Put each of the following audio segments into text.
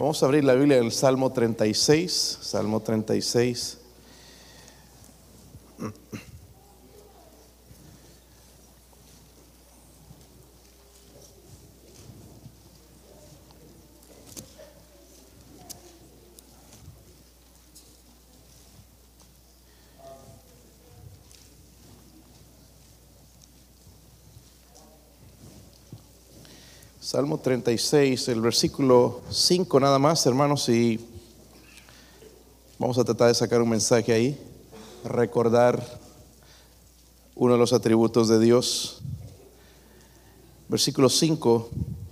Vamos a abrir la Biblia en el Salmo 36, Salmo 36. Salmo 36, el versículo 5 nada más, hermanos, y vamos a tratar de sacar un mensaje ahí, recordar uno de los atributos de Dios. Versículo 5,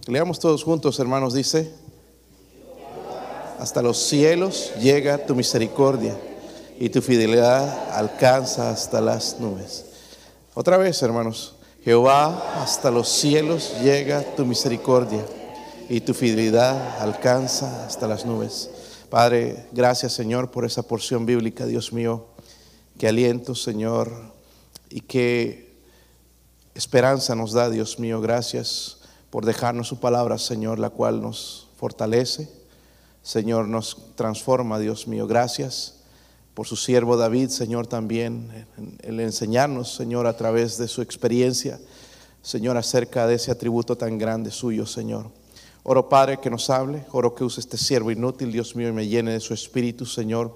leamos todos juntos, hermanos, dice, hasta los cielos llega tu misericordia y tu fidelidad alcanza hasta las nubes. Otra vez, hermanos. Jehová, hasta los cielos llega tu misericordia y tu fidelidad alcanza hasta las nubes. Padre, gracias Señor por esa porción bíblica, Dios mío. Que aliento, Señor, y qué esperanza nos da, Dios mío. Gracias por dejarnos su palabra, Señor, la cual nos fortalece. Señor, nos transforma, Dios mío. Gracias por su siervo David, Señor, también, el enseñarnos, Señor, a través de su experiencia, Señor, acerca de ese atributo tan grande suyo, Señor. Oro, Padre, que nos hable, oro que use este siervo inútil, Dios mío, y me llene de su espíritu, Señor.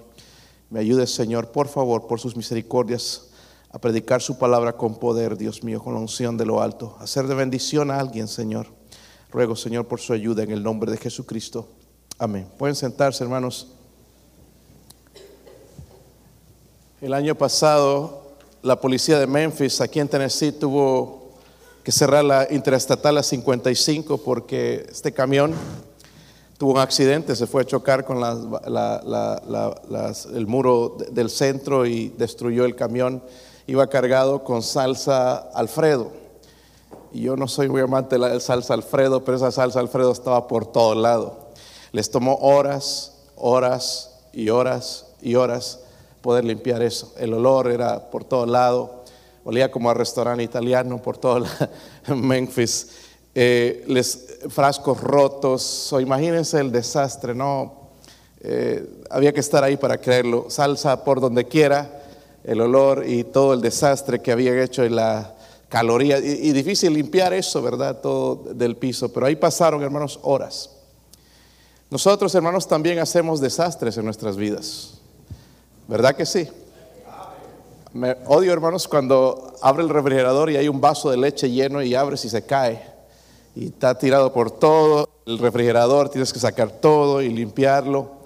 Me ayude, Señor, por favor, por sus misericordias, a predicar su palabra con poder, Dios mío, con la unción de lo alto, hacer de bendición a alguien, Señor. Ruego, Señor, por su ayuda en el nombre de Jesucristo. Amén. Pueden sentarse, hermanos. El año pasado, la policía de Memphis, aquí en Tennessee, tuvo que cerrar la interestatal a 55 porque este camión tuvo un accidente, se fue a chocar con el muro del centro y destruyó el camión. Iba cargado con salsa Alfredo. Y yo no soy muy amante de la salsa Alfredo, pero esa salsa Alfredo estaba por todo lado. Les tomó horas, horas y horas y horas poder limpiar eso. El olor era por todo lado, olía como a restaurante italiano por todo Memphis. Eh, les, frascos rotos, o imagínense el desastre, ¿no? Eh, había que estar ahí para creerlo. Salsa por donde quiera, el olor y todo el desastre que había hecho en la caloría. Y, y difícil limpiar eso, ¿verdad? Todo del piso. Pero ahí pasaron, hermanos, horas. Nosotros, hermanos, también hacemos desastres en nuestras vidas. ¿Verdad que sí? Me odio, hermanos, cuando abre el refrigerador y hay un vaso de leche lleno y abres y se cae. Y está tirado por todo el refrigerador, tienes que sacar todo y limpiarlo.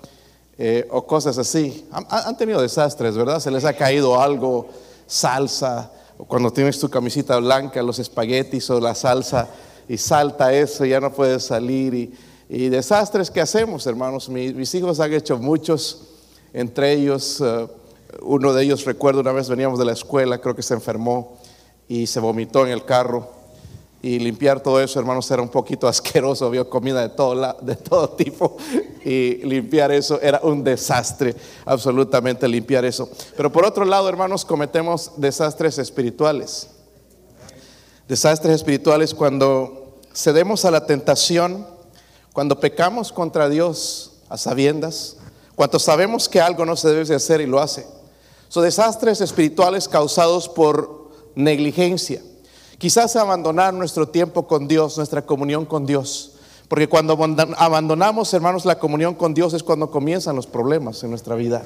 Eh, o cosas así. Han, tenido desastres, ¿verdad? Se les ha caído algo, salsa, o cuando tienes tu camisita blanca, los espaguetis o la salsa, y salta eso, y ya no puedes salir. Y, desastres que hacemos, hermanos. mis hijos han hecho muchos entre ellos, eh, uno de ellos recuerdo una vez veníamos de la escuela, creo que se enfermó y se vomitó en el carro. Y limpiar todo eso, hermanos, era un poquito asqueroso. Había comida de todo, de todo tipo. Y limpiar eso era un desastre, absolutamente limpiar eso. Pero por otro lado, hermanos, cometemos desastres espirituales. Desastres espirituales cuando cedemos a la tentación, cuando pecamos contra Dios a sabiendas, cuando sabemos que algo no se debe hacer y lo hace. Son desastres espirituales causados por negligencia. Quizás abandonar nuestro tiempo con Dios, nuestra comunión con Dios. Porque cuando abandonamos, hermanos, la comunión con Dios es cuando comienzan los problemas en nuestra vida.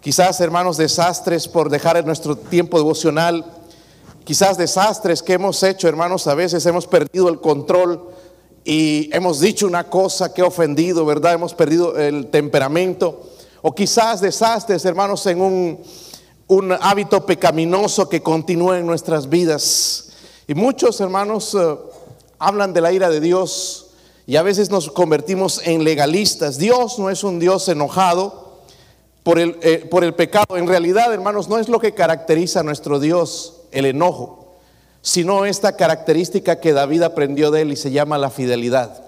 Quizás, hermanos, desastres por dejar nuestro tiempo devocional. Quizás desastres que hemos hecho, hermanos, a veces hemos perdido el control y hemos dicho una cosa que ha ofendido, ¿verdad? Hemos perdido el temperamento. O quizás desastres, hermanos, en un, hábito pecaminoso que continúa en nuestras vidas. Y muchos hermanos eh, hablan de la ira de Dios y a veces nos convertimos en legalistas. Dios no es un Dios enojado por el, eh, por el pecado. En realidad, hermanos, no es lo que caracteriza a nuestro Dios el enojo sino esta característica que David aprendió de él y se llama la fidelidad.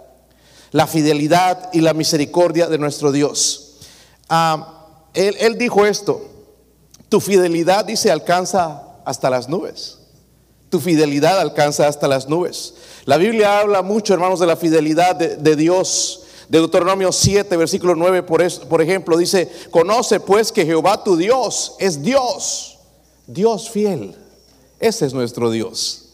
La fidelidad y la misericordia de nuestro Dios. Ah, él, dijo esto, tu fidelidad, dice, alcanza hasta las nubes. Tu fidelidad alcanza hasta las nubes. La Biblia habla mucho, hermanos, de la fidelidad de, Dios, Deuteronomio 7, versículo 9, por, por ejemplo, dice, conoce pues que Jehová tu Dios es Dios, Dios fiel. Ese es nuestro Dios.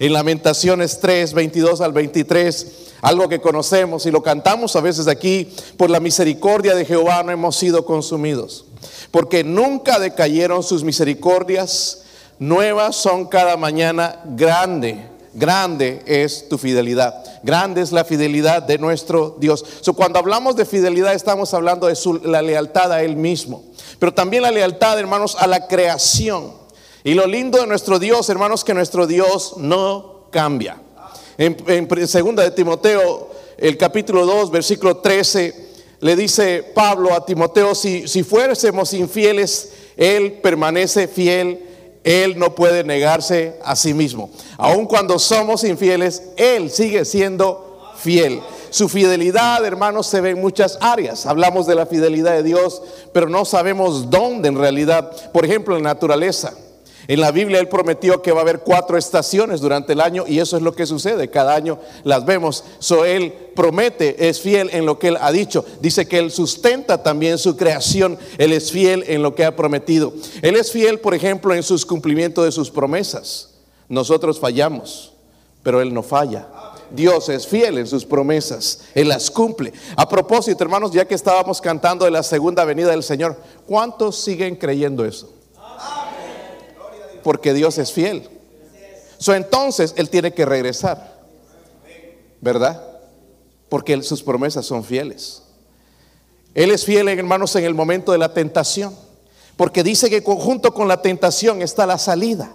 En Lamentaciones 3, 22 al 23, algo que conocemos y lo cantamos a veces aquí, por la misericordia de Jehová no hemos sido consumidos, porque nunca decayeron sus misericordias, nuevas son cada mañana grande grande es tu fidelidad. Grande es la fidelidad de nuestro Dios. cuando hablamos de fidelidad estamos hablando de la lealtad a Él mismo. Pero también la lealtad, hermanos, a la creación. Y lo lindo de nuestro Dios, hermanos, que nuestro Dios no cambia. En, segunda de Timoteo, el capítulo 2, versículo 13, le dice Pablo a Timoteo, si, si fuésemos infieles, Él permanece fiel él no puede negarse a sí mismo. Aun cuando somos infieles, Él sigue siendo fiel. Su fidelidad, hermanos, se ve en muchas áreas. Hablamos de la fidelidad de Dios, pero no sabemos dónde en realidad. Por ejemplo, en naturaleza. En la Biblia Él prometió que va a haber cuatro estaciones durante el año y eso es lo que sucede. Cada año las vemos. So Él promete, es fiel en lo que Él ha dicho. Dice que Él sustenta también su creación. Él es fiel en lo que ha prometido. Él es fiel, por ejemplo, en sus cumplimientos de sus promesas. Nosotros fallamos, pero Él no falla. Dios es fiel en sus promesas, Él las cumple. A propósito, hermanos, ya que estábamos cantando de la segunda venida del Señor, ¿cuántos siguen creyendo eso? Porque Dios es fiel. So, entonces Él tiene que regresar, ¿verdad? Porque sus promesas son fieles. Él es fiel, hermanos, en el momento de la tentación, porque dice que junto con la tentación está la salida.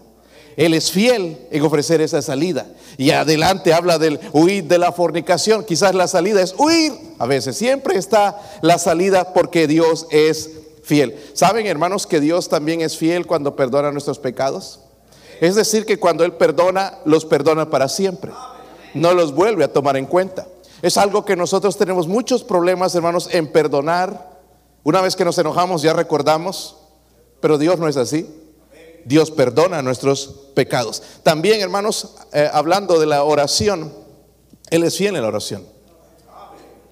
Él es fiel en ofrecer esa salida. Y adelante habla del huir de la fornicación. Quizás la salida es huir. A veces siempre está la salida porque Dios es fiel. ¿Saben, hermanos, que Dios también es fiel cuando perdona nuestros pecados? Es decir, que cuando Él perdona, los perdona para siempre. No los vuelve a tomar en cuenta. Es algo que nosotros tenemos muchos problemas, hermanos, en perdonar. Una vez que nos enojamos, ya recordamos, pero Dios no es así. Dios perdona nuestros pecados. También, hermanos, eh, hablando de la oración, Él es fiel en la oración.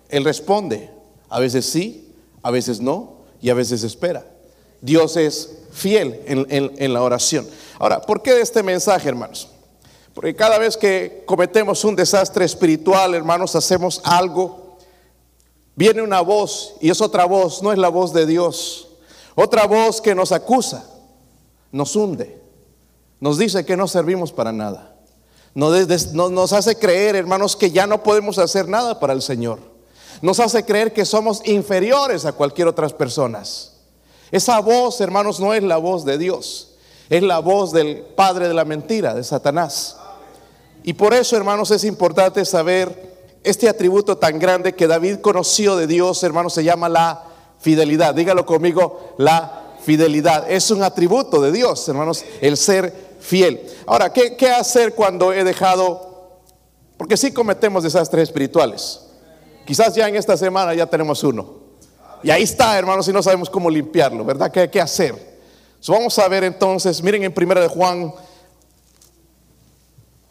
Él responde. A veces sí, a veces no, y a veces espera. Dios es fiel en, la oración. Ahora, ¿por qué este mensaje, hermanos? Porque cada vez que cometemos un desastre espiritual, hermanos, hacemos algo, viene una voz y es otra voz, no es la voz de Dios. Otra voz que nos acusa, nos hunde, nos dice que no servimos para nada. nos hace creer, hermanos, que ya no podemos hacer nada para el Señor nos hace creer que somos inferiores a cualquier otras personas. Esa voz, hermanos, no es la voz de Dios, es la voz del padre de la mentira, de Satanás. Y por eso, hermanos, es importante saber este atributo tan grande que David conoció de Dios, hermanos, se llama la fidelidad. Dígalo conmigo, la fidelidad. Es un atributo de Dios, hermanos, el ser fiel. Ahora, ¿qué, qué hacer cuando he dejado? Porque sí cometemos desastres espirituales. Quizás ya en esta semana ya tenemos uno. Y ahí está, hermanos, y no sabemos cómo limpiarlo, ¿verdad? ¿Qué, qué hacer? vamos a ver entonces, miren en primera de Juan,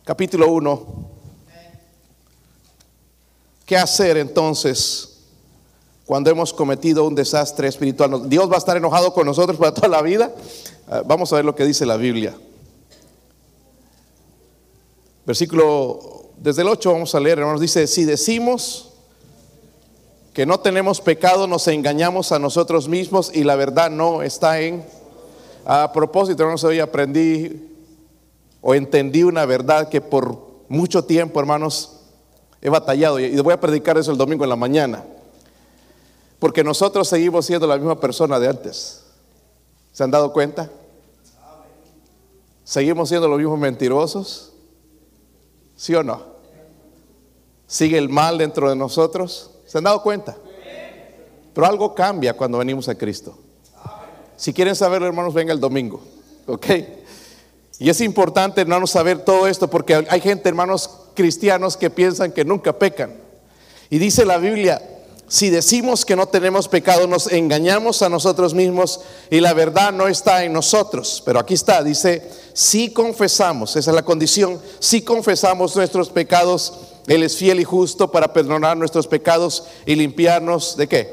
capítulo 1. ¿Qué hacer entonces cuando hemos cometido un desastre espiritual? ¿Dios va a estar enojado con nosotros para toda la vida? Ah, vamos a ver lo que dice la Biblia. Versículo, desde el 8 vamos a leer, hermanos, dice, si decimos que no tenemos pecado, nos engañamos a nosotros mismos y la verdad no está en... A propósito, hermanos, hoy aprendí o entendí una verdad que por mucho tiempo, hermanos, he batallado y voy a predicar eso el domingo en la mañana. Porque nosotros seguimos siendo la misma persona de antes. ¿Se han dado cuenta? ¿Seguimos siendo los mismos mentirosos? ¿Sí o no? ¿Sigue el mal dentro de nosotros? ¿Se han dado cuenta? Pero algo cambia cuando venimos a Cristo. Si quieren saberlo, hermanos, venga el domingo. ¿Ok? Y es importante, hermanos, saber todo esto porque hay gente, hermanos cristianos, que piensan que nunca pecan. Y dice la Biblia, si decimos que no tenemos pecado, nos engañamos a nosotros mismos y la verdad no está en nosotros. Pero aquí está, dice, si confesamos, esa es la condición, si confesamos nuestros pecados, Él es fiel y justo para perdonar nuestros pecados y limpiarnos de qué?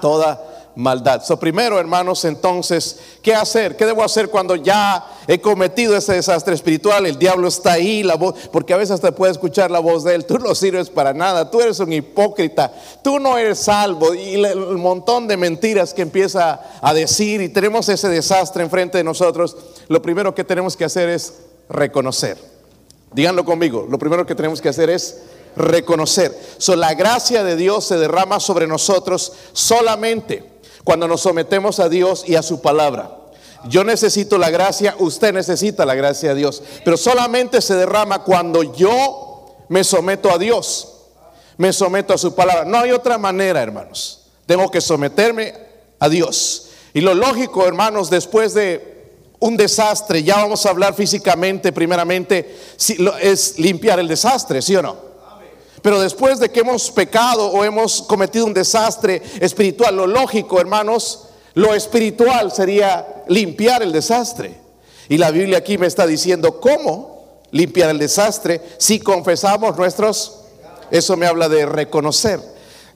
Toda maldad. So, primero, hermanos, entonces, ¿qué hacer? ¿Qué debo hacer cuando ya he cometido ese desastre espiritual? El diablo está ahí, la voz, porque a veces te puede escuchar la voz de él. Tú no sirves para nada, tú eres un hipócrita, tú no eres salvo. Y el montón de mentiras que empieza a decir, y tenemos ese desastre enfrente de nosotros. Lo primero que tenemos que hacer es reconocer. Díganlo conmigo, lo primero que tenemos que hacer es reconocer. So, la gracia de Dios se derrama sobre nosotros solamente cuando nos sometemos a Dios y a su palabra. Yo necesito la gracia, usted necesita la gracia de Dios, pero solamente se derrama cuando yo me someto a Dios, me someto a su palabra. No hay otra manera, hermanos. Tengo que someterme a Dios. Y lo lógico, hermanos, después de un desastre, ya vamos a hablar físicamente, primeramente, es limpiar el desastre, ¿sí o no? Pero después de que hemos pecado o hemos cometido un desastre espiritual, lo lógico, hermanos, lo espiritual sería limpiar el desastre. Y la Biblia aquí me está diciendo cómo limpiar el desastre si confesamos nuestros, eso me habla de reconocer,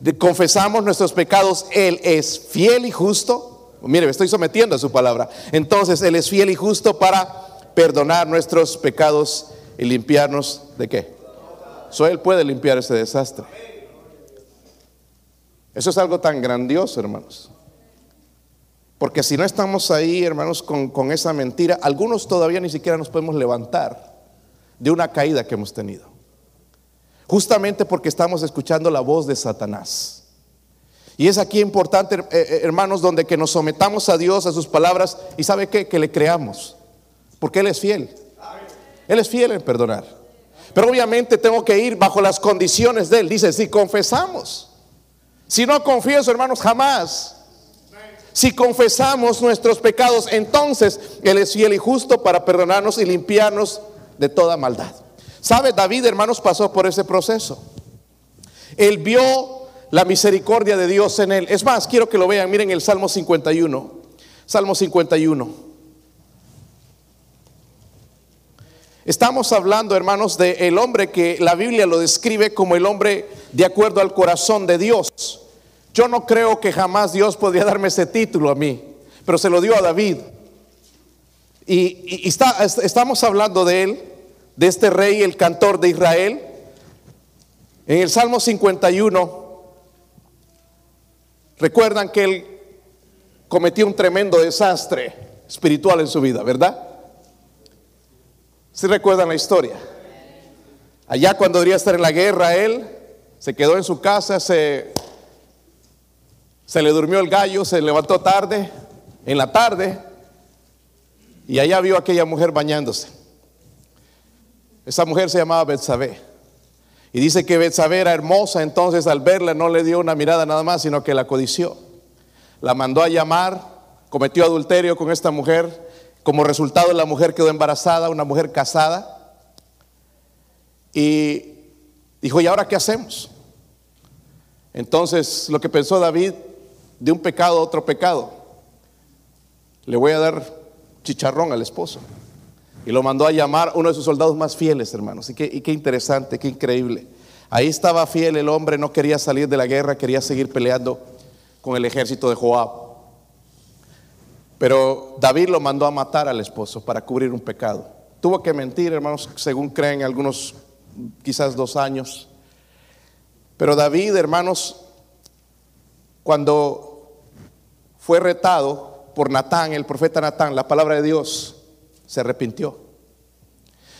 de confesamos nuestros pecados, Él es fiel y justo. Mire, me estoy sometiendo a su palabra. Entonces, Él es fiel y justo para perdonar nuestros pecados y limpiarnos de qué? So Él puede limpiar ese desastre. Eso es algo tan grandioso, hermanos. Porque si no estamos ahí, hermanos, con, con, esa mentira, algunos todavía ni siquiera nos podemos levantar de una caída que hemos tenido. Justamente porque estamos escuchando la voz de Satanás. Y es aquí importante, eh, eh, hermanos, donde que nos sometamos a Dios, a sus palabras, y sabe qué, que le creamos. Porque Él es fiel. Él es fiel en perdonar. Pero obviamente tengo que ir bajo las condiciones de Él. Dice, si confesamos. Si no confieso, hermanos, jamás. Si confesamos nuestros pecados, entonces Él es fiel y justo para perdonarnos y limpiarnos de toda maldad. ¿Sabe? David, hermanos, pasó por ese proceso. Él vio la misericordia de Dios en él. Es más, quiero que lo vean. Miren el Salmo 51. Salmo 51. Estamos hablando, hermanos, de el hombre que la Biblia lo describe como el hombre de acuerdo al corazón de Dios. Yo no creo que jamás Dios podría darme ese título a mí, pero se lo dio a David. Y, estamos hablando de él, de este rey, el cantor de Israel. En el Salmo 51, recuerdan que él cometió un tremendo desastre espiritual en su vida, ¿verdad? Si recuerdan la historia? Allá cuando debería estar en la guerra, él se quedó en su casa, se, se le durmió el gallo, se levantó tarde, en la tarde, y allá vio a aquella mujer bañándose. Esa mujer se llamaba Betsabé. Y dice que Betsabé era hermosa, entonces al verla no le dio una mirada nada más, sino que la codició. La mandó a llamar, cometió adulterio con esta mujer como resultado, la mujer quedó embarazada, una mujer casada. Y dijo, ¿y ahora qué hacemos? Entonces, lo que pensó David, de un pecado a otro pecado, le voy a dar chicharrón al esposo. Y lo mandó a llamar uno de sus soldados más fieles, hermanos. Y qué, interesante, qué increíble. Ahí estaba fiel el hombre, no quería salir de la guerra, quería seguir peleando con el ejército de Joab. Pero David lo mandó a matar al esposo para cubrir un pecado. Tuvo que mentir, hermanos, según creen algunos, quizás dos años. Pero David, hermanos, cuando fue retado por Natán, el profeta Natán, la palabra de Dios, se arrepintió.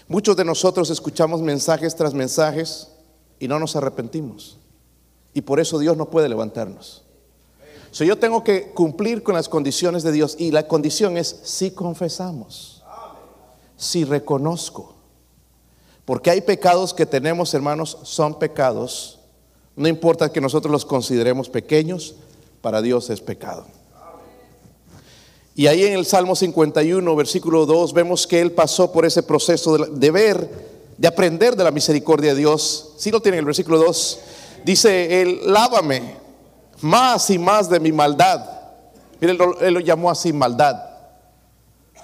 Muchos de nosotros escuchamos mensajes tras mensajes y no nos arrepentimos. Y por eso Dios no puede levantarnos. So, yo tengo que cumplir con las condiciones de Dios y la condición es si confesamos, si reconozco. Porque hay pecados que tenemos, hermanos, son pecados. No importa que nosotros los consideremos pequeños, para Dios es pecado. Y ahí en el Salmo 51, versículo 2, vemos que Él pasó por ese proceso de, ver, de aprender de la misericordia de Dios. Si lo tienen el versículo 2, dice Él, lávame más y más de mi maldad. Mire, él lo, llamó así maldad.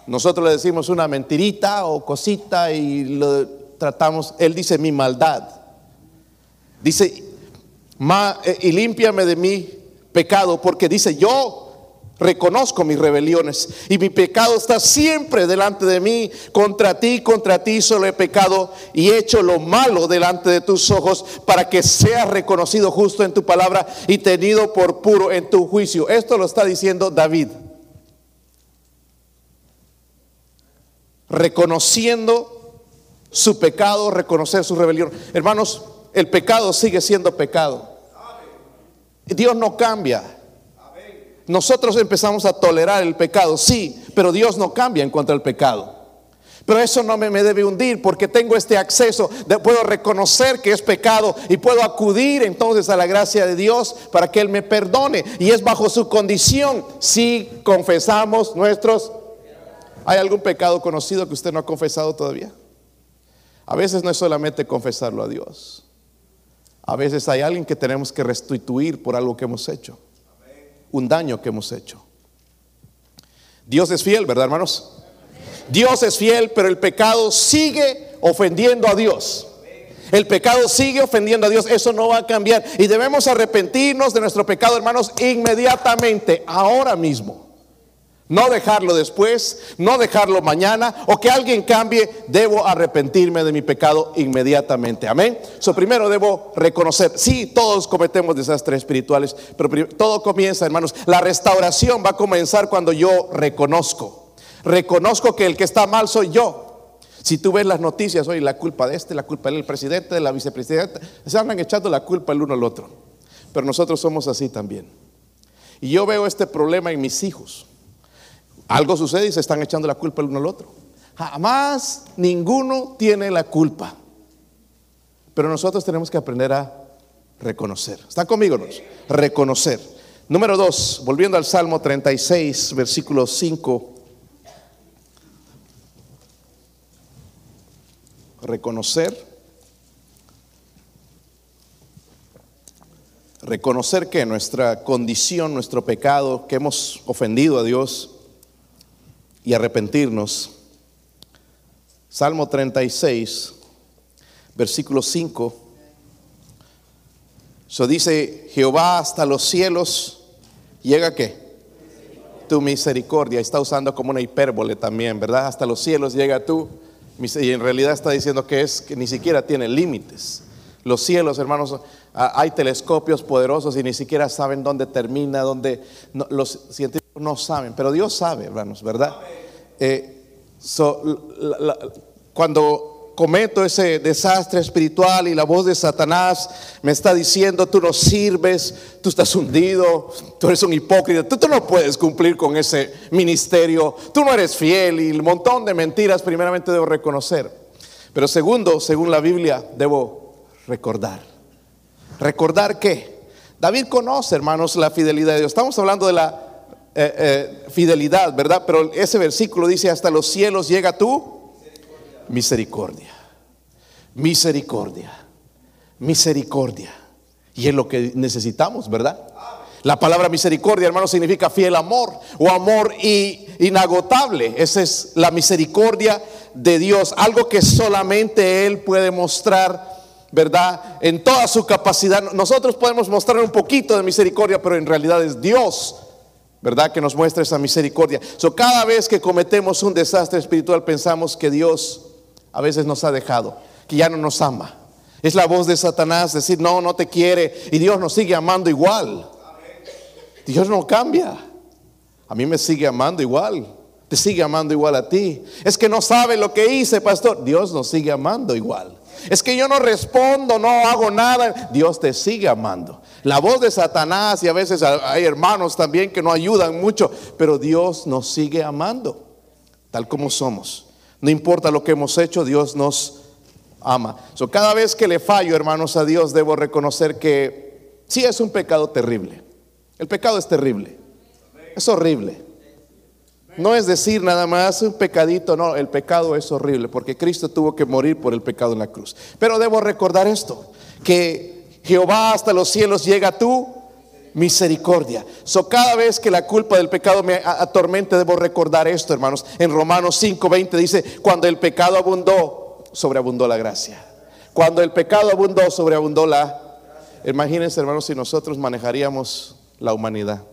Nosotros le decimos una mentirita o cosita y lo tratamos, él dice mi maldad. Dice, "Ma- eh, y límpiame de mi pecado, porque dice, yo reconozco mis rebeliones y mi pecado está siempre delante de mí. Contra ti, contra ti solo he pecado y he hecho lo malo delante de tus ojos para que seas reconocido justo en tu palabra y tenido por puro en tu juicio. Esto lo está diciendo David. Reconociendo su pecado, reconocer su rebelión. Hermanos, el pecado sigue siendo pecado. Dios no cambia. Nosotros empezamos a tolerar el pecado, sí, pero Dios no cambia en cuanto al pecado. Pero eso no me, debe hundir porque tengo este acceso, de- puedo reconocer que es pecado y puedo acudir entonces a la gracia de Dios para que Él me perdone. Y es bajo su condición si confesamos nuestros... ¿Hay algún pecado conocido que usted no ha confesado todavía? A veces no es solamente confesarlo a Dios. A veces hay alguien que tenemos que restituir por algo que hemos hecho un daño que hemos hecho. Dios es fiel, ¿verdad, hermanos? Dios es fiel, pero el pecado sigue ofendiendo a Dios. El pecado sigue ofendiendo a Dios, eso no va a cambiar. Y debemos arrepentirnos de nuestro pecado, hermanos, inmediatamente, ahora mismo. No dejarlo después, no dejarlo mañana o que alguien cambie. Debo arrepentirme de mi pecado inmediatamente. Amén. So, primero debo reconocer. Sí, todos cometemos desastres espirituales, pero todo comienza, hermanos. La restauración va a comenzar cuando yo reconozco. Reconozco que el que está mal soy yo. Si tú ves las noticias hoy, la culpa de este, la culpa del presidente, de la vicepresidenta, se andan echando la culpa el uno al otro. Pero nosotros somos así también. Y yo veo este problema en mis hijos. Algo sucede y se están echando la culpa el uno al otro. Jamás ninguno tiene la culpa. Pero nosotros tenemos que aprender a reconocer. ¿Están conmigo? Reconocer. Número dos, volviendo al Salmo 36, versículo 5. Reconocer. Reconocer que nuestra condición, nuestro pecado, que hemos ofendido a Dios y arrepentirnos. Salmo 36, versículo 5. Eso dice, Jehová hasta los cielos llega qué? Tu misericordia. Está usando como una hipérbole también, ¿verdad? Hasta los cielos llega tú. Y en realidad está diciendo que es que ni siquiera tiene límites. Los cielos, hermanos, hay telescopios poderosos y ni siquiera saben dónde termina, dónde los científicos no saben, pero Dios sabe, hermanos, ¿verdad? Eh, cuando cometo ese desastre espiritual y la voz de Satanás me está diciendo, tú no sirves, tú estás hundido, tú eres un hipócrita, tú, tú no puedes cumplir con ese ministerio, tú no eres fiel y un montón de mentiras, primeramente debo reconocer. Pero segundo, según la Biblia, debo recordar. ¿Recordar qué? David conoce, hermanos, la fidelidad de Dios. Estamos hablando de la eh, eh, fidelidad, ¿verdad? Pero ese versículo dice, hasta los cielos llega tú misericordia. Misericordia. Misericordia. Y es lo que necesitamos, ¿verdad? La palabra misericordia, hermano, significa fiel amor o amor i- inagotable. Esa es la misericordia de Dios, algo que solamente Él puede mostrar, ¿verdad? En toda su capacidad. Nosotros podemos mostrar un poquito de misericordia, pero en realidad es Dios, ¿verdad? Que nos muestra esa misericordia. So, cada vez que cometemos un desastre espiritual, pensamos que Dios a veces nos ha dejado, que ya no nos ama. Es la voz de Satanás decir, no, no te quiere, y Dios nos sigue amando igual. Dios no cambia. A mí me sigue amando igual. Te sigue amando igual a ti. Es que no sabe lo que hice, pastor. Dios nos sigue amando igual. Es que yo no respondo, no hago nada. Dios te sigue amando. La voz de Satanás y a veces hay hermanos también que no ayudan mucho, pero Dios nos sigue amando tal como somos. No importa lo que hemos hecho, Dios nos ama. So, cada vez que le fallo, hermanos, a Dios, debo reconocer que sí es un pecado terrible. El pecado es terrible. Es horrible. No es decir nada más un pecadito, no, el pecado es horrible porque Cristo tuvo que morir por el pecado en la cruz. Pero debo recordar esto, que Jehová hasta los cielos llega a tu misericordia. So cada vez que la culpa del pecado me atormente debo recordar esto, hermanos. En Romanos 5:20 dice, cuando el pecado abundó, sobreabundó la gracia. Cuando el pecado abundó, sobreabundó la Imagínense, hermanos, si nosotros manejaríamos la humanidad.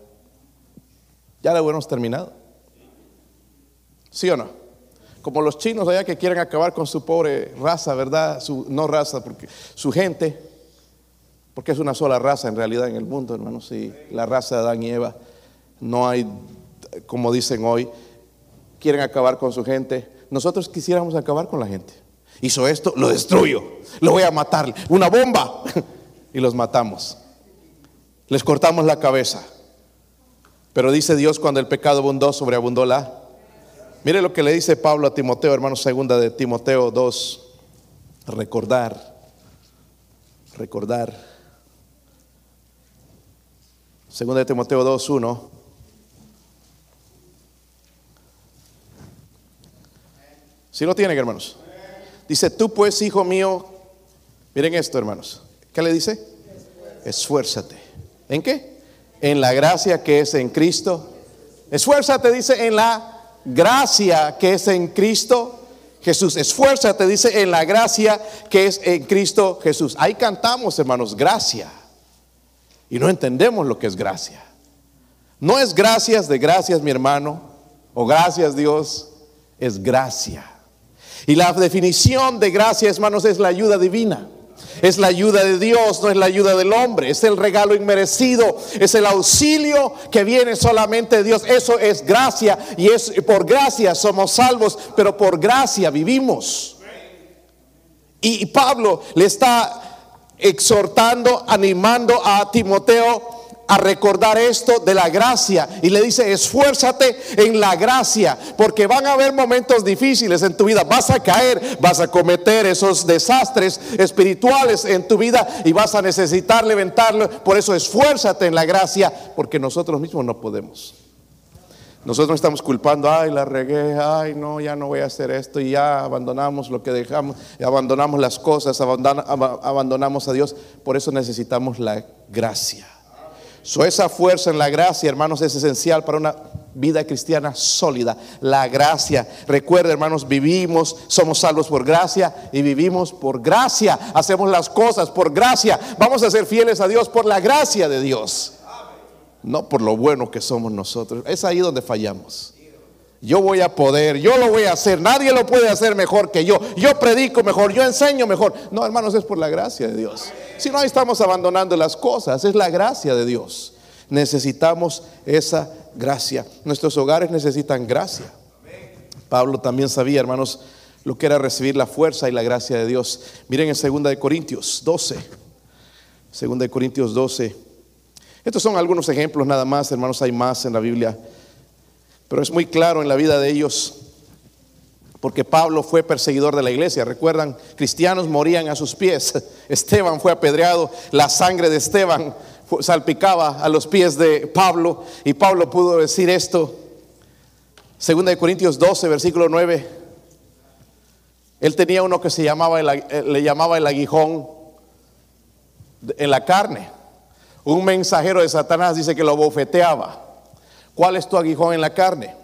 Ya la hubiéramos terminado. ¿Sí o no? Como los chinos allá que quieren acabar con su pobre raza, ¿verdad? Su, no raza, porque su gente, porque es una sola raza en realidad en el mundo, hermanos. Y la raza de Adán y Eva, no hay, como dicen hoy, quieren acabar con su gente. Nosotros quisiéramos acabar con la gente. Hizo esto, lo destruyo, lo voy a matar, una bomba. y los matamos. Les cortamos la cabeza. Pero dice Dios cuando el pecado abundó, sobreabundó la. Mire lo que le dice Pablo a Timoteo, hermano, segunda de Timoteo 2. Recordar, recordar. Segunda de Timoteo 2, 1. Si lo tienen, hermanos. Dice, tú pues, hijo mío, miren esto, hermanos. ¿Qué le dice? Esfuérzate. ¿En qué? En la gracia que es en Cristo. Esfuérzate, dice, en la gracia que es en Cristo Jesús. Esfuérzate, dice, en la gracia que es en Cristo Jesús. Ahí cantamos, hermanos, gracia. Y no entendemos lo que es gracia. No es gracias de gracias, mi hermano, o gracias Dios, es gracia. Y la definición de gracia, hermanos, es la ayuda divina. Es la ayuda de Dios, no es la ayuda del hombre. Es el regalo inmerecido. Es el auxilio que viene solamente de Dios. Eso es gracia. Y es por gracia somos salvos, pero por gracia vivimos. Y Pablo le está exhortando, animando a Timoteo a recordar esto de la gracia y le dice, esfuérzate en la gracia, porque van a haber momentos difíciles en tu vida, vas a caer, vas a cometer esos desastres espirituales en tu vida y vas a necesitar levantarlo, por eso esfuérzate en la gracia, porque nosotros mismos no podemos. Nosotros estamos culpando, ay, la regué, ay, no, ya no voy a hacer esto y ya abandonamos lo que dejamos, abandonamos las cosas, abandonamos a Dios. Por eso necesitamos la gracia esa fuerza en la gracia, hermanos, es esencial para una vida cristiana sólida. La gracia. Recuerda, hermanos, vivimos, somos salvos por gracia y vivimos por gracia. Hacemos las cosas por gracia. Vamos a ser fieles a Dios por la gracia de Dios. No por lo bueno que somos nosotros. Es ahí donde fallamos. Yo voy a poder, yo lo voy a hacer, nadie lo puede hacer mejor que yo. Yo predico mejor, yo enseño mejor. No, hermanos, es por la gracia de Dios. Si no, estamos abandonando las cosas, es la gracia de Dios. Necesitamos esa gracia. Nuestros hogares necesitan gracia. Pablo también sabía, hermanos, lo que era recibir la fuerza y la gracia de Dios. Miren en 2 de Corintios 12. 2 de Corintios 12. Estos son algunos ejemplos nada más, hermanos, hay más en la Biblia. Pero es muy claro en la vida de ellos porque Pablo fue perseguidor de la iglesia. Recuerdan, cristianos morían a sus pies. Esteban fue apedreado, la sangre de Esteban salpicaba a los pies de Pablo y Pablo pudo decir esto. Segunda de Corintios 12, versículo 9. Él tenía uno que se llamaba le llamaba el aguijón en la carne. Un mensajero de Satanás dice que lo bofeteaba. ¿Cuál es tu aguijón en la carne?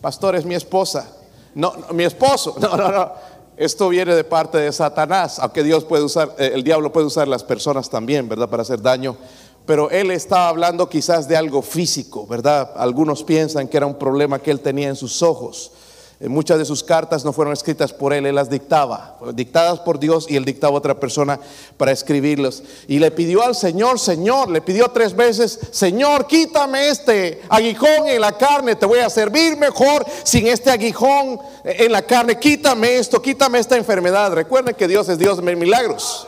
Pastor, es mi esposa. No, mi esposo. No, no, no. Esto viene de parte de Satanás, aunque Dios puede usar, eh, el diablo puede usar las personas también, ¿verdad? Para hacer daño. Pero él estaba hablando quizás de algo físico, ¿verdad? Algunos piensan que era un problema que él tenía en sus ojos. Muchas de sus cartas no fueron escritas por él, él las dictaba, dictadas por Dios y él dictaba a otra persona para escribirlos. Y le pidió al Señor, Señor, le pidió tres veces, Señor, quítame este aguijón en la carne, te voy a servir mejor sin este aguijón en la carne, quítame esto, quítame esta enfermedad. Recuerden que Dios es Dios de milagros.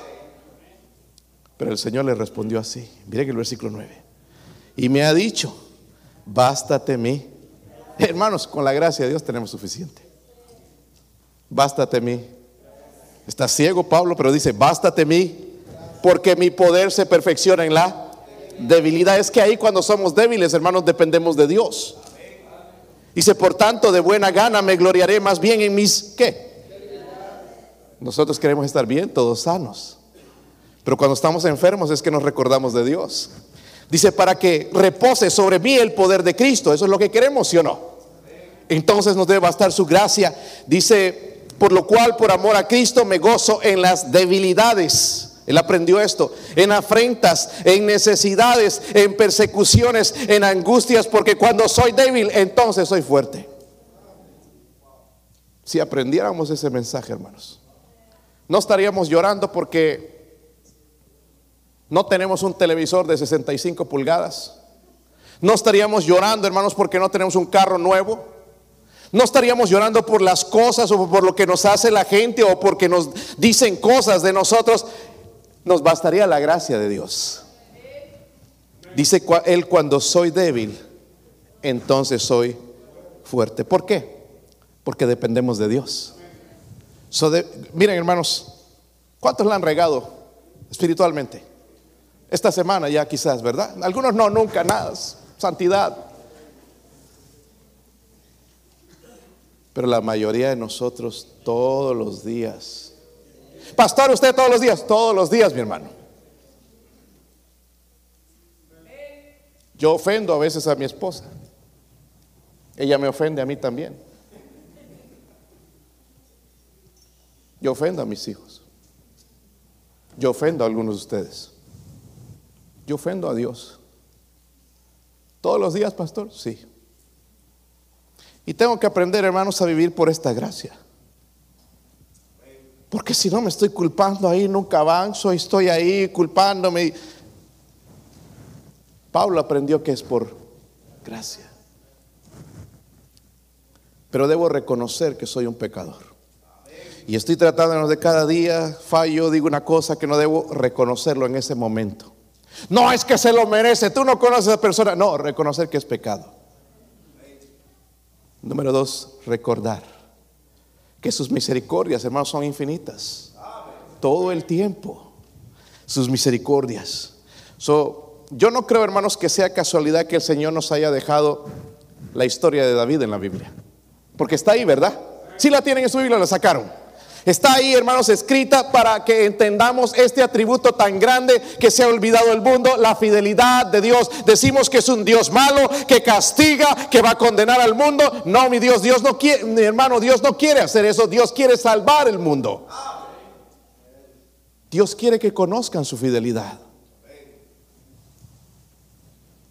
Pero el Señor le respondió así, miren el versículo 9, y me ha dicho, bástate mí Hermanos, con la gracia de Dios tenemos suficiente. Bástate mí. Está ciego Pablo, pero dice, bástate mí, porque mi poder se perfecciona en la debilidad. Es que ahí cuando somos débiles, hermanos, dependemos de Dios. Dice, por tanto, de buena gana me gloriaré más bien en mis, ¿qué? Nosotros queremos estar bien, todos sanos. Pero cuando estamos enfermos es que nos recordamos de Dios. Dice, para que repose sobre mí el poder de Cristo. Eso es lo que queremos, ¿sí o no? Entonces nos debe bastar su gracia. Dice, por lo cual, por amor a Cristo, me gozo en las debilidades. Él aprendió esto en afrentas, en necesidades, en persecuciones, en angustias, porque cuando soy débil, entonces soy fuerte. Si aprendiéramos ese mensaje, hermanos, no estaríamos llorando porque no tenemos un televisor de 65 pulgadas. No estaríamos llorando, hermanos, porque no tenemos un carro nuevo. No estaríamos llorando por las cosas o por lo que nos hace la gente o porque nos dicen cosas de nosotros. Nos bastaría la gracia de Dios. Dice él, cuando soy débil, entonces soy fuerte. ¿Por qué? Porque dependemos de Dios. miren hermanos, ¿cuántos la han regado espiritualmente? Esta semana ya quizás, ¿verdad? Algunos no, nunca, nada. Santidad. Pero la mayoría de nosotros todos los días. Pastor, usted todos los días, todos los días, mi hermano. Yo ofendo a veces a mi esposa. Ella me ofende a mí también. Yo ofendo a mis hijos. Yo ofendo a algunos de ustedes. Yo ofendo a Dios. ¿Todos los días, pastor? Sí. Y tengo que aprender, hermanos, a vivir por esta gracia. Porque si no me estoy culpando ahí, nunca avanzo estoy ahí culpándome. Pablo aprendió que es por gracia. Pero debo reconocer que soy un pecador. Y estoy tratando de cada día, fallo, digo una cosa que no debo reconocerlo en ese momento. No es que se lo merece, tú no conoces a esa persona. No, reconocer que es pecado. Número dos, recordar que sus misericordias, hermanos, son infinitas. Todo el tiempo. Sus misericordias. yo no creo, hermanos, que sea casualidad que el Señor nos haya dejado la historia de David en la Biblia. Porque está ahí, ¿verdad? Si la tienen en su Biblia, la sacaron. Está ahí, hermanos, escrita para que entendamos este atributo tan grande que se ha olvidado el mundo, la fidelidad de Dios. Decimos que es un Dios malo, que castiga, que va a condenar al mundo. No, mi Dios, Dios no quiere, mi hermano, Dios no quiere hacer eso. Dios quiere salvar el mundo. Dios quiere que conozcan su fidelidad.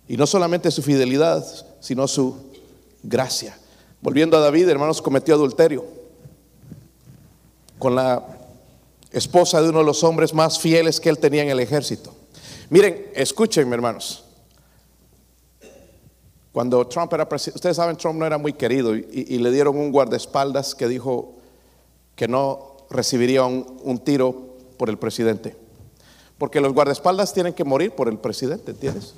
Y no solamente su fidelidad, sino su gracia. Volviendo a David, hermanos, cometió adulterio con la esposa de uno de los hombres más fieles que él tenía en el ejército. Miren, escúchenme hermanos. Cuando Trump era presidente, ustedes saben, Trump no era muy querido y, le dieron un guardaespaldas que dijo que no recibiría un, un, tiro por el presidente. Porque los guardaespaldas tienen que morir por el presidente, ¿entiendes?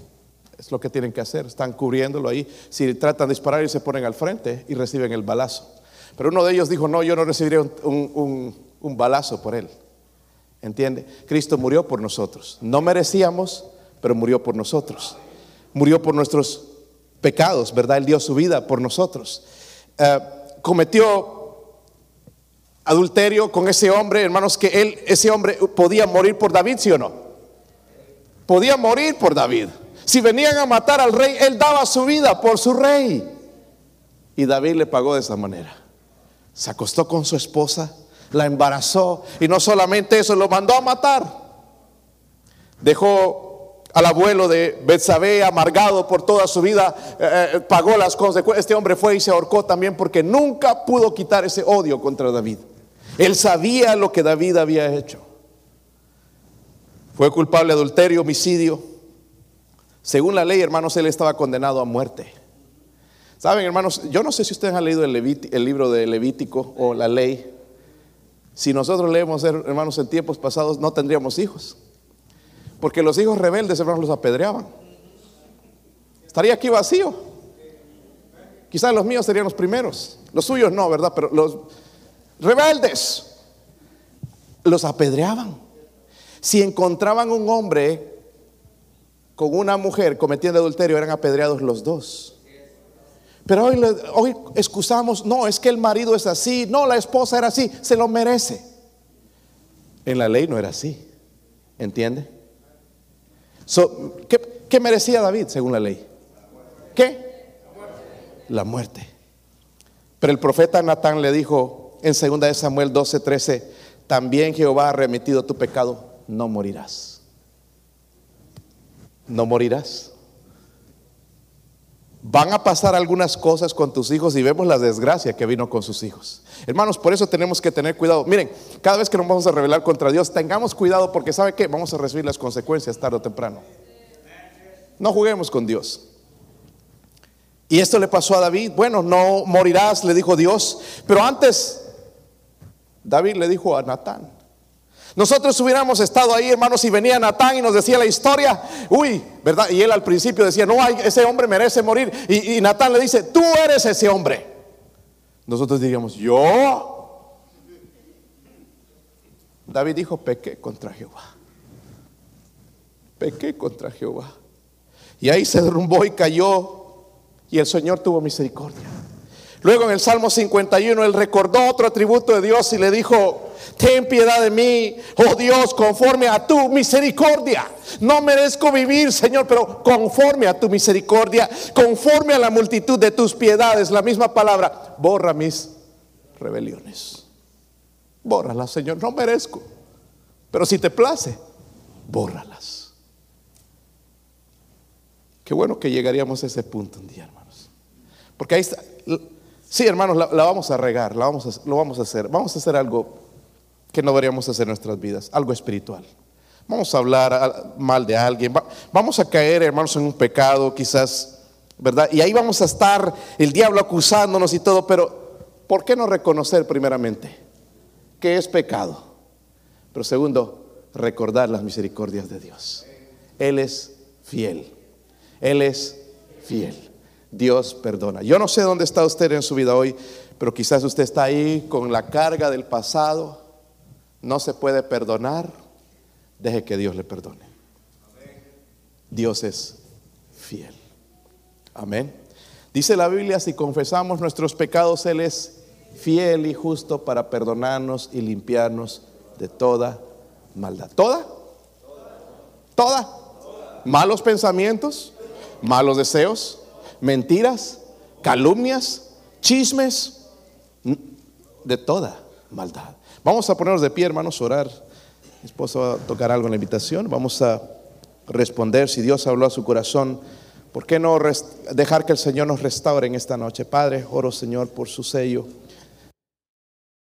Es lo que tienen que hacer, están cubriéndolo ahí. Si tratan de disparar y se ponen al frente y reciben el balazo. Pero uno de ellos dijo, no, yo no recibiría un, balazo por él. ¿Entiende? Cristo murió por nosotros. No merecíamos, pero murió por nosotros. Murió por nuestros pecados, ¿verdad? Él dio su vida por nosotros. Eh, cometió adulterio con ese hombre, hermanos, que él, ese hombre podía morir por David, ¿sí o no? Podía morir por David. Si venían a matar al rey, él daba su vida por su rey. Y David le pagó de esa manera se acostó con su esposa, la embarazó y no solamente eso, lo mandó a matar. Dejó al abuelo de Betsabé amargado por toda su vida, eh, eh, pagó las consecuencias. Este hombre fue y se ahorcó también porque nunca pudo quitar ese odio contra David. Él sabía lo que David había hecho. Fue culpable de adulterio, homicidio. Según la ley, hermanos, él estaba condenado a muerte. Saben, hermanos, yo no sé si ustedes han leído el, libro de Levítico o la ley. Si nosotros leemos, hermanos, en tiempos pasados, no tendríamos hijos. Porque los hijos rebeldes, hermanos, los apedreaban. Estaría aquí vacío. Quizás los míos serían los primeros. Los suyos no, ¿verdad? Pero los rebeldes los apedreaban. Si encontraban un hombre con una mujer cometiendo adulterio, eran apedreados los dos. Pero hoy, hoy excusamos, no, es que el marido es así, no, la esposa era así, se lo merece. En la ley no era así, ¿entiende? ¿qué, merecía David según la ley? ¿Qué? La muerte. Pero el profeta Natán le dijo en 2 de Samuel 12, 13, también Jehová ha remitido tu pecado no morirás. No morirás. Van a pasar algunas cosas con tus hijos y vemos la desgracia que vino con sus hijos. Hermanos, por eso tenemos que tener cuidado. Miren, cada vez que nos vamos a rebelar contra Dios, tengamos cuidado porque ¿sabe qué? Vamos a recibir las consecuencias tarde o temprano. No juguemos con Dios. Y esto le pasó a David. Bueno, no morirás, le dijo Dios. Pero antes, David le dijo a Natán. Nosotros hubiéramos estado ahí, hermanos, y venía Natán y nos decía la historia. Uy, ¿verdad? Y él al principio decía, no, ese hombre merece morir. Y, y Natán le dice, tú eres ese hombre. Nosotros diríamos, yo. David dijo, pequé contra Jehová. Pequé contra Jehová. Y ahí se derrumbó y cayó y el Señor tuvo misericordia. Luego en el Salmo 51 él recordó otro atributo de Dios y le dijo, ten piedad de mí, oh Dios, conforme a tu misericordia. No merezco vivir, Señor, pero conforme a tu misericordia, conforme a la multitud de tus piedades, la misma palabra, borra mis rebeliones. Bórralas, Señor, no merezco. Pero si te place, bórralas. Qué bueno que llegaríamos a ese punto un día, hermano. Porque ahí está. Sí, hermanos, la, vamos a regar, la vamos lo vamos a hacer. Vamos a hacer algo que no deberíamos hacer en nuestras vidas, algo espiritual. Vamos a hablar mal de alguien, vamos a caer, hermanos, en un pecado, quizás, ¿verdad? Y ahí vamos a estar el diablo acusándonos y todo, pero ¿por qué no reconocer primeramente que es pecado? Pero segundo, recordar las misericordias de Dios. Él es fiel. Él es fiel. Dios perdona. Yo no sé dónde está usted en su vida hoy, pero quizás usted está ahí con la carga del pasado, no se puede perdonar, deje que Dios le perdone. Dios es fiel. Amén. Dice la Biblia, si confesamos nuestros pecados, Él es fiel y justo para perdonarnos y limpiarnos de toda maldad. ¿Toda? ¿Toda? ¿Malos pensamientos? ¿Malos deseos? mentiras, calumnias, chismes, de toda maldad. Vamos a ponernos de pie, hermanos, orar. Mi esposo va a tocar algo en la invitación. Vamos a responder si Dios habló a su corazón. ¿Por qué no dejar que el Señor nos restaure en esta noche? Padre, oro, Señor, por su sello.